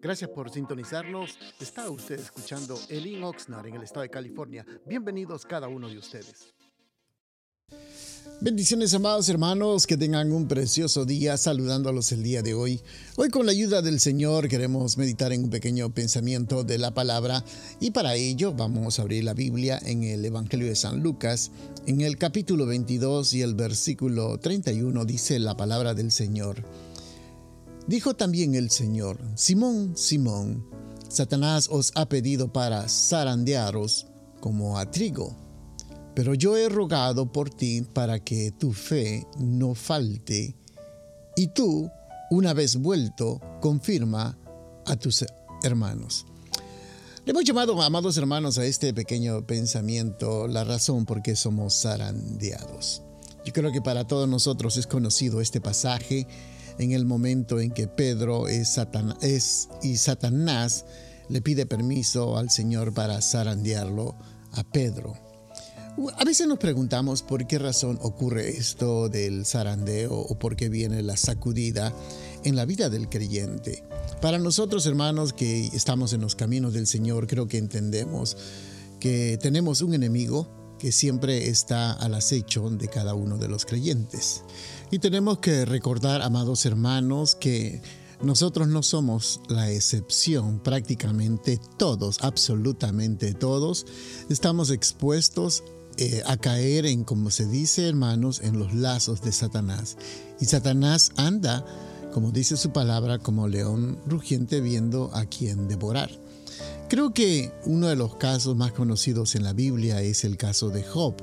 Gracias por sintonizarnos. Está usted escuchando Elin Oxnard en el estado de California. Bienvenidos cada uno de ustedes. Bendiciones amados hermanos, que tengan un precioso día saludándolos el día de hoy. Hoy con la ayuda del Señor queremos meditar en un pequeño pensamiento de la palabra y para ello vamos a abrir la Biblia en el Evangelio de San Lucas, en el capítulo 22 y el versículo 31 dice la palabra del Señor. Dijo también el Señor, Simón, Simón, Satanás os ha pedido para zarandearos como a trigo, pero yo he rogado por ti para que tu fe no falte, y tú, una vez vuelto, confirma a tus hermanos. Le hemos llamado, amados hermanos, a este pequeño pensamiento la razón por qué somos zarandeados. Yo creo que para todos nosotros es conocido este pasaje en el momento en que Pedro es, y Satanás le pide permiso al Señor para zarandearlo a Pedro. A veces nos preguntamos por qué razón ocurre esto del zarandeo o por qué viene la sacudida en la vida del creyente. Para nosotros, hermanos, que estamos en los caminos del Señor, creo que entendemos que tenemos un enemigo que siempre está al acecho de cada uno de los creyentes. Y tenemos que recordar, amados hermanos, que nosotros no somos la excepción, prácticamente todos, absolutamente todos, estamos expuestos eh, a caer en, como se dice, hermanos, en los lazos de Satanás. Y Satanás anda, como dice su palabra, como león rugiente viendo a quien devorar. Creo que uno de los casos más conocidos en la Biblia es el caso de Job.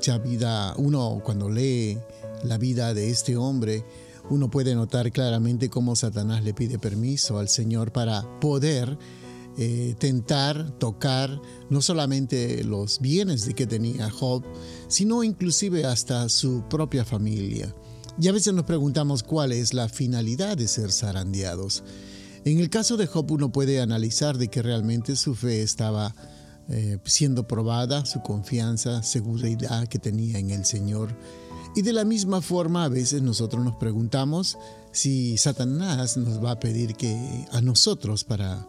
Ya vida, uno cuando lee la vida de este hombre, uno puede notar claramente cómo Satanás le pide permiso al Señor para poder eh, tentar, tocar no solamente los bienes de que tenía Job, sino inclusive hasta su propia familia. Y a veces nos preguntamos cuál es la finalidad de ser zarandeados. En el caso de Job uno puede analizar de que realmente su fe estaba eh, siendo probada, su confianza, seguridad que tenía en el Señor y de la misma forma a veces nosotros nos preguntamos si Satanás nos va a pedir que a nosotros para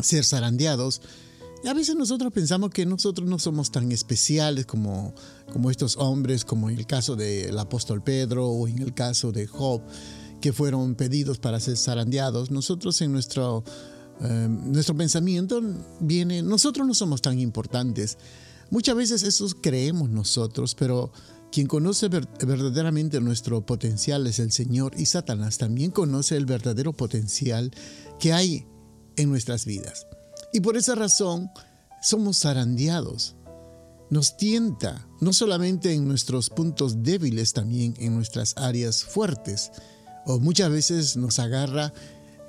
ser zarandeados. A veces nosotros pensamos que nosotros no somos tan especiales como, como estos hombres, como en el caso del apóstol Pedro o en el caso de Job, que fueron pedidos para ser zarandeados. Nosotros en nuestro, eh, nuestro pensamiento viene, nosotros no somos tan importantes. Muchas veces eso creemos nosotros, pero quien conoce verdaderamente nuestro potencial es el Señor y Satanás también conoce el verdadero potencial que hay en nuestras vidas. Y por esa razón somos zarandeados. Nos tienta, no solamente en nuestros puntos débiles, también en nuestras áreas fuertes. O muchas veces nos agarra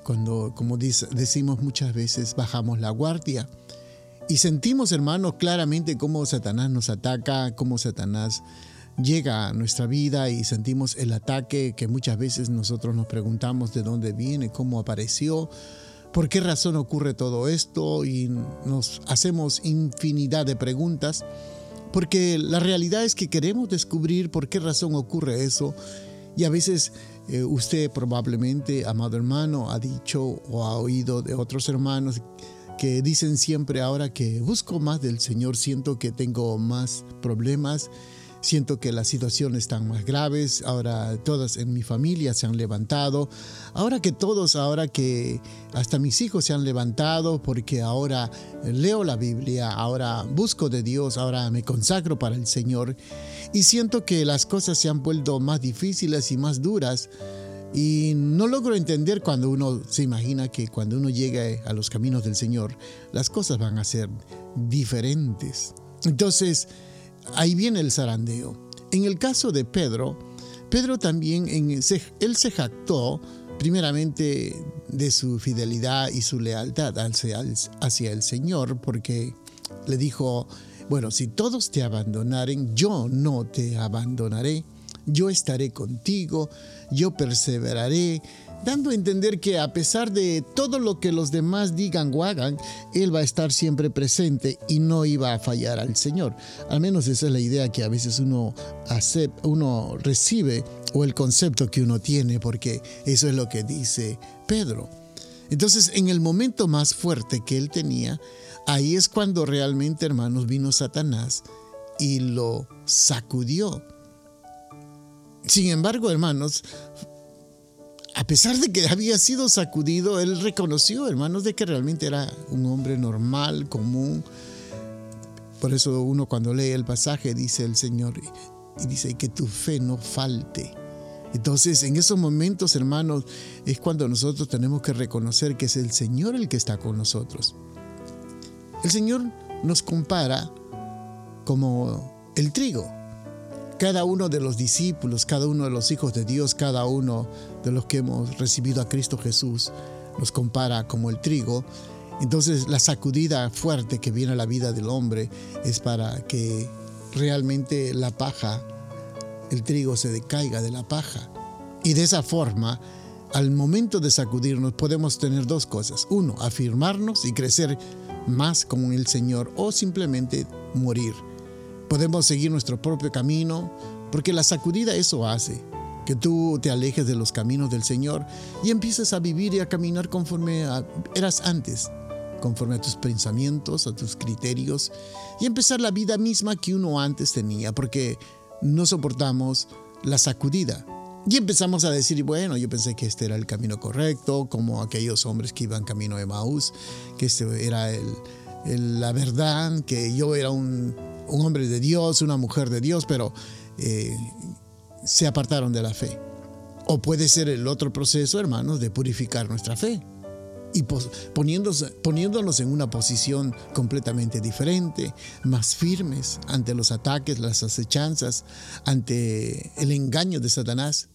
cuando, como decimos muchas veces, bajamos la guardia y sentimos, hermanos, claramente cómo Satanás nos ataca, cómo Satanás llega a nuestra vida y sentimos el ataque que muchas veces nosotros nos preguntamos de dónde viene, cómo apareció, por qué razón ocurre todo esto y nos hacemos infinidad de preguntas, porque la realidad es que queremos descubrir por qué razón ocurre eso y a veces eh, usted probablemente, amado hermano, ha dicho o ha oído de otros hermanos dicen siempre ahora que busco más del Señor, siento que tengo más problemas, siento que las situaciones están más graves, ahora todas en mi familia se han levantado, ahora que todos, ahora que hasta mis hijos se han levantado porque ahora leo la Biblia, ahora busco de Dios, ahora me consagro para el Señor y siento que las cosas se han vuelto más difíciles y más duras y no logro entender cuando uno se imagina que cuando uno llega a los caminos del Señor, las cosas van a ser diferentes. Entonces, ahí viene el zarandeo. En el caso de Pedro, Pedro también, en, él se jactó primeramente de su fidelidad y su lealtad hacia el Señor, porque le dijo, bueno, si todos te abandonaren, yo no te abandonaré yo estaré contigo, yo perseveraré, dando a entender que a pesar de todo lo que los demás digan o hagan, Él va a estar siempre presente y no iba a fallar al Señor. Al menos esa es la idea que a veces uno, uno recibe o el concepto que uno tiene, porque eso es lo que dice Pedro. Entonces, en el momento más fuerte que él tenía, ahí es cuando realmente, hermanos, vino Satanás y lo sacudió. Sin embargo, hermanos, a pesar de que había sido sacudido, él reconoció, hermanos, de que realmente era un hombre normal, común. Por eso uno cuando lee el pasaje dice el Señor, y dice que tu fe no falte. Entonces, en esos momentos, hermanos, es cuando nosotros tenemos que reconocer que es el Señor el que está con nosotros. El Señor nos compara como el trigo. Cada uno de los discípulos, cada uno de los hijos de Dios, cada uno de los que hemos recibido a Cristo Jesús, nos compara como el trigo. Entonces la sacudida fuerte que viene a la vida del hombre es para que realmente la paja el trigo se decaiga de la paja. Y de esa forma, al momento de sacudirnos podemos tener dos cosas. Uno, afirmarnos y crecer más como el Señor o simplemente morir. Podemos seguir nuestro propio camino porque la sacudida eso hace, que tú te alejes de los caminos del Señor y empieces a vivir y a caminar conforme eras antes, conforme a tus pensamientos, a tus criterios y empezar la vida misma que uno antes tenía, porque no soportamos la sacudida. Y empezamos a decir, bueno, yo pensé que este era el camino correcto, como aquellos hombres que iban camino de Maús, que este era la verdad, que yo era un, hombre de Dios, una mujer de Dios, pero eh, se apartaron de la fe. O puede ser el otro proceso, hermanos, de purificar nuestra fe y poniéndonos en una posición completamente diferente, más firmes ante los ataques, las acechanzas, ante el engaño de Satanás.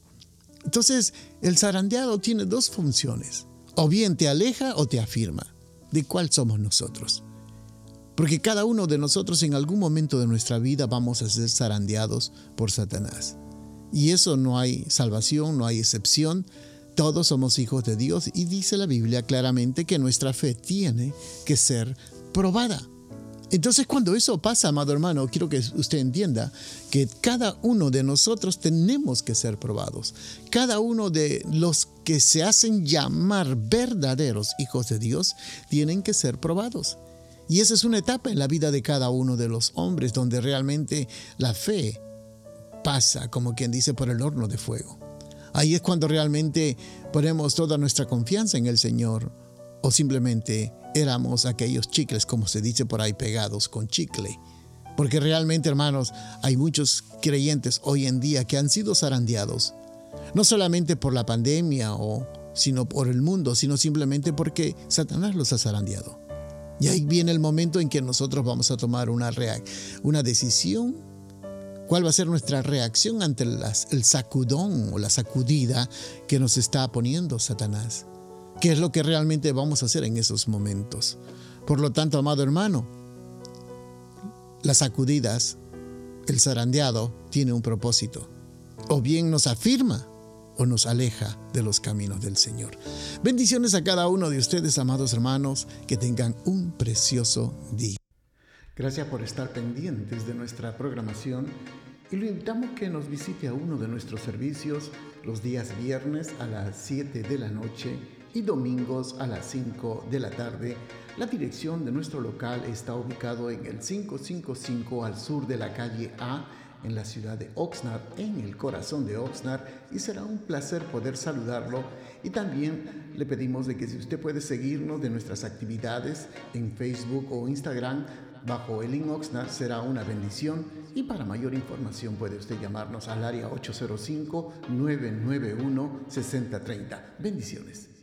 Entonces, el zarandeado tiene dos funciones. O bien te aleja o te afirma. ¿De cuál somos nosotros? Porque cada uno de nosotros en algún momento de nuestra vida vamos a ser zarandeados por Satanás. Y eso no hay salvación, no hay excepción, todos somos hijos de Dios y dice la Biblia claramente que nuestra fe tiene que ser probada. Entonces cuando eso pasa, amado hermano, quiero que usted entienda que cada uno de nosotros tenemos que ser probados. Cada uno de los que se hacen llamar verdaderos hijos de Dios tienen que ser probados. Y esa es una etapa en la vida de cada uno de los hombres donde realmente la fe pasa, como quien dice, por el horno de fuego. Ahí es cuando realmente ponemos toda nuestra confianza en el Señor o simplemente éramos aquellos chicles, como se dice por ahí, pegados con chicle. Porque realmente, hermanos, hay muchos creyentes hoy en día que han sido zarandeados, no solamente por la pandemia o sino por el mundo, sino simplemente porque Satanás los ha zarandeado. Y ahí viene el momento en que nosotros vamos a tomar una, una decisión ¿Cuál va a ser nuestra reacción ante el sacudón o la sacudida que nos está poniendo Satanás? ¿Qué es lo que realmente vamos a hacer en esos momentos? Por lo tanto, amado hermano, las sacudidas, el zarandeado, tiene un propósito. O bien nos afirma o nos aleja de los caminos del Señor. Bendiciones a cada uno de ustedes, amados hermanos, que tengan un precioso día. Gracias por estar pendientes de nuestra programación y lo invitamos que nos visite a uno de nuestros servicios los días viernes a las 7 de la noche y domingos a las 5 de la tarde. La dirección de nuestro local está ubicado en el 555 al sur de la calle A en la ciudad de Oxnard, en el corazón de Oxnard, y será un placer poder saludarlo. Y también le pedimos de que si usted puede seguirnos de nuestras actividades en Facebook o Instagram, bajo el Oxnard será una bendición y para mayor información puede usted llamarnos al área 805-991-6030. Bendiciones.